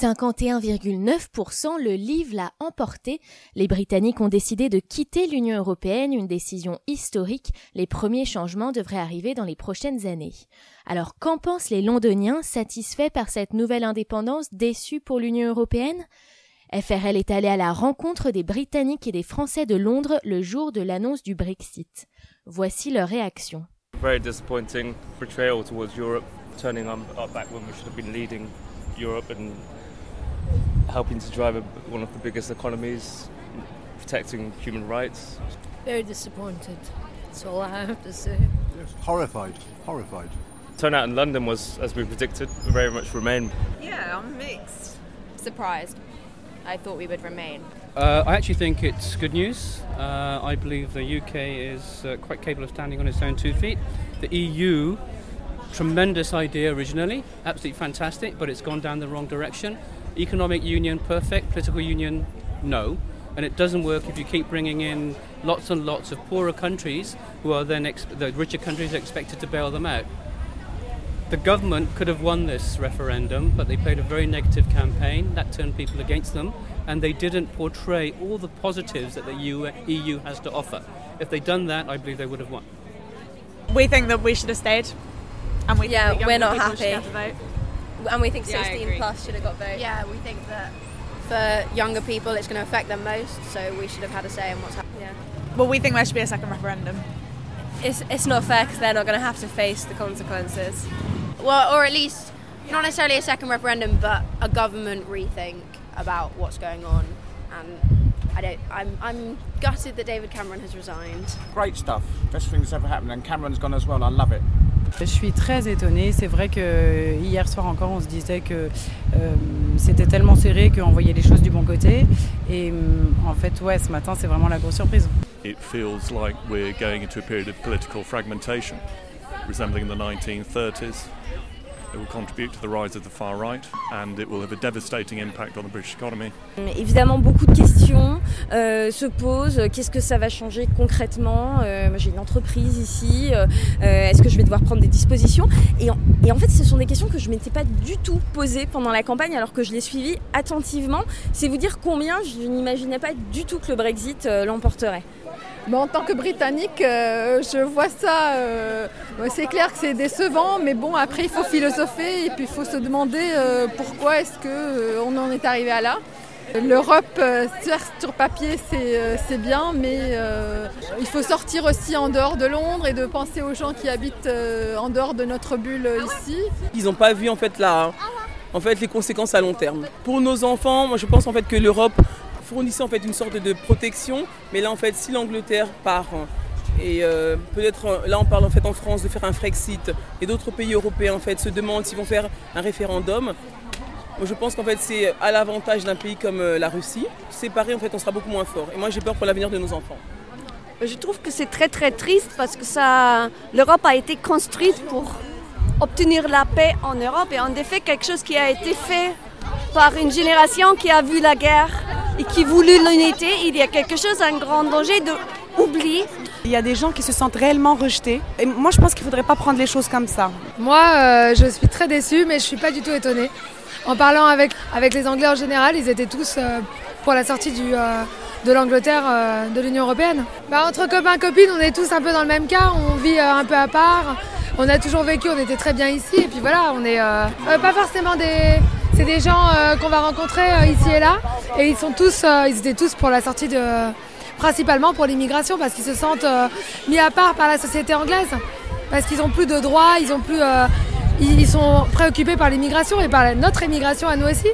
51,9% le livre l'a emporté. Les Britanniques ont décidé de quitter l'Union européenne, une décision historique. Les premiers changements devraient arriver dans les prochaines années. Alors qu'en pensent les Londoniens satisfaits par cette nouvelle indépendance, déçus pour l'Union européenne? FRL est allé à la rencontre des Britanniques et des Français de Londres le jour de l'annonce du Brexit. Voici leur réaction. Very disappointing betrayal towards Europe, turning back when we should have been leading Europe and helping to drive a, one of the biggest economies, protecting human rights. Very disappointed. That's all I have to say. Yes, horrified, horrified. Turnout in London was, as we predicted, very much remain. Yeah, I'm mixed. Surprised. I thought we would remain. Uh, I actually think it's good news. Uh, I believe the UK is uh, quite capable of standing on its own two feet. The EU, tremendous idea originally, absolutely fantastic, but it's gone down the wrong direction. Economic union, perfect. Political union, no. And it doesn't work if you keep bringing in lots and lots of poorer countries who are then, ex- the richer countries are expected to bail them out. The government could have won this referendum, but they played a very negative campaign. That turned people against them, and they didn't portray all the positives that the EU, EU has to offer. If they'd done that, I believe they would have won. We think that we should have stayed. And we yeah, think we're not people should happy. Have the vote. And we think Yeah, 16 agree. plus should have got votes. Yeah, we think that for younger people it's going to affect them most, so we should have had a say in what's happening. Yeah. Well, we think there should be a second referendum. It's, it's not fair because they're not going to have to face the consequences. Well, or at least not necessarily a second referendum, but a government rethink about what's going on. And I don't. I'm I'm gutted that David Cameron has resigned. Great stuff. Best thing that's ever happened. And Cameron's gone as well. I love it. Je suis très étonnée. C'est vrai que hier soir encore, on se disait que euh, c'était tellement serré qu'on voyait les choses du bon côté. Et euh, en fait, ouais, ce matin, c'est vraiment la grosse surprise. It feels like we're going into a period of political fragmentation, resembling the 1930s. It will contribute to the rise of the far right, and it will have a devastating impact on the British economy. Évidemment, beaucoup de questions euh, se posent. Qu'est-ce que ça va changer concrètement? Euh, J'ai une entreprise ici. euh, euh, Est-ce que je vais devoir prendre des dispositions? Et en, et en fait, ce sont des questions que je ne m'étais pas du tout posées pendant la campagne, alors que je l'ai suivie attentivement. C'est vous dire combien je n'imaginais pas du tout que le Brexit l'emporterait. En tant que Britannique, euh, je vois ça. euh, c'est clair que c'est décevant, mais bon, après, il faut philosopher et puis il faut se demander euh, pourquoi est-ce que euh, on en est arrivé à là. L'Europe, sur papier, c'est bien, mais il faut sortir aussi en dehors de Londres et de penser aux gens qui habitent en dehors de notre bulle ici. Ils n'ont pas vu en fait la, en fait les conséquences à long terme. Pour nos enfants, moi je pense en fait que l'Europe fournissait en fait une sorte de protection, mais là en fait si l'Angleterre part et euh, peut-être euh, là on parle en fait en France de faire un Frexit et d'autres pays européens en fait se demandent s'ils vont faire un référendum. Je pense qu'en fait c'est à l'avantage d'un pays comme euh, la Russie. Séparé en fait on sera beaucoup moins fort. Et moi j'ai peur pour l'avenir de nos enfants. Je trouve que c'est très très triste parce que ça, l'Europe a été construite pour obtenir la paix en Europe et en effet quelque chose qui a été fait par une génération qui a vu la guerre et qui voulut l'unité. Il y a quelque chose, un grand danger de oublier. Il y a des gens qui se sentent réellement rejetés. Et moi, je pense qu'il ne faudrait pas prendre les choses comme ça. Moi, euh, je suis très déçue, mais je suis pas du tout étonnée. En parlant avec, avec les Anglais en général, ils étaient tous euh, pour la sortie du, euh, de l'Angleterre euh, de l'Union Européenne. Bah, entre copains copines, on est tous un peu dans le même cas, on vit euh, un peu à part. On a toujours vécu, on était très bien ici, et puis voilà, on est euh, euh, pas forcément des. C'est des gens euh, qu'on va rencontrer euh, ici et là, et ils sont tous, euh, ils étaient tous pour la sortie de, principalement pour l'immigration, parce qu'ils se sentent mis à part par la société anglaise, parce qu'ils ont plus de droits, ils ont plus, ils, sont préoccupés par l'immigration et par notre immigration à nous aussi.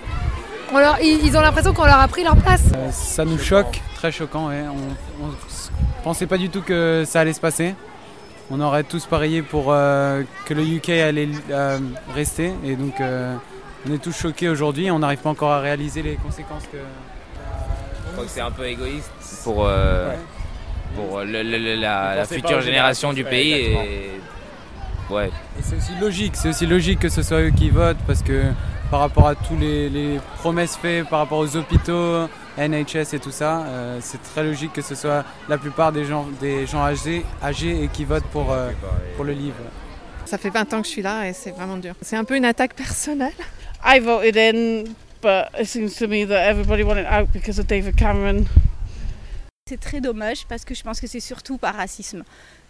Ils, ont l'impression qu'on leur a pris leur place. Ça nous choque, très choquant. On, s- pensait pas du tout que ça allait se passer. On aurait tous parié pour que le UK allait rester. Et donc on est tous choqués aujourd'hui. On n'arrive pas encore à réaliser les conséquences que... Je crois que c'est un peu égoïste pour, euh, pour le- le- le- la, future génération du pays. Et, ouais. Et c'est aussi logique, c'est aussi logique que ce soit eux qui votent parce que par rapport à tous les, les promesses faites par rapport aux hôpitaux, NHS et tout ça, euh, c'est très logique que ce soit la plupart des gens, des gens âgés, âgés et qui votent pour, euh, pour le livre. Ça fait 20 ans que je suis là et c'est vraiment dur. C'est un peu une attaque personnelle. I voted in but it seems to me that everybody wanted out because of David Cameron. C'est très dommage parce que je pense que c'est surtout par racisme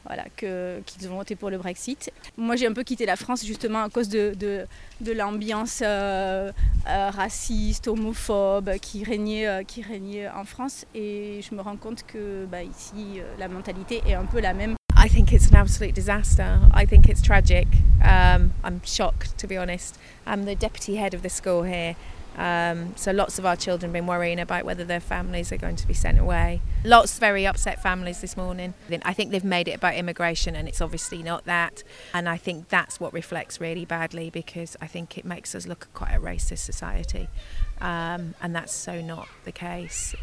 voilà, que, qu'ils ont voté pour le Brexit. Moi j'ai un peu quitté la France justement à cause de, de, de l'ambiance euh, euh, raciste, homophobe qui régnait, euh, qui régnait en France et je me rends compte que bah, ici la mentalité est un peu la même. I think it's an absolute disaster. I think it's tragic. Um, I'm shocked, to be honest. I'm the deputy head of the school here. Um, so lots of our children have been worrying about whether their families are going to be sent away. Lots very upset families this morning. I think they've made it about immigration and it's obviously not that. And I think that's what reflects really badly because I think it makes us look quite a racist society. Um, and that's so not the case.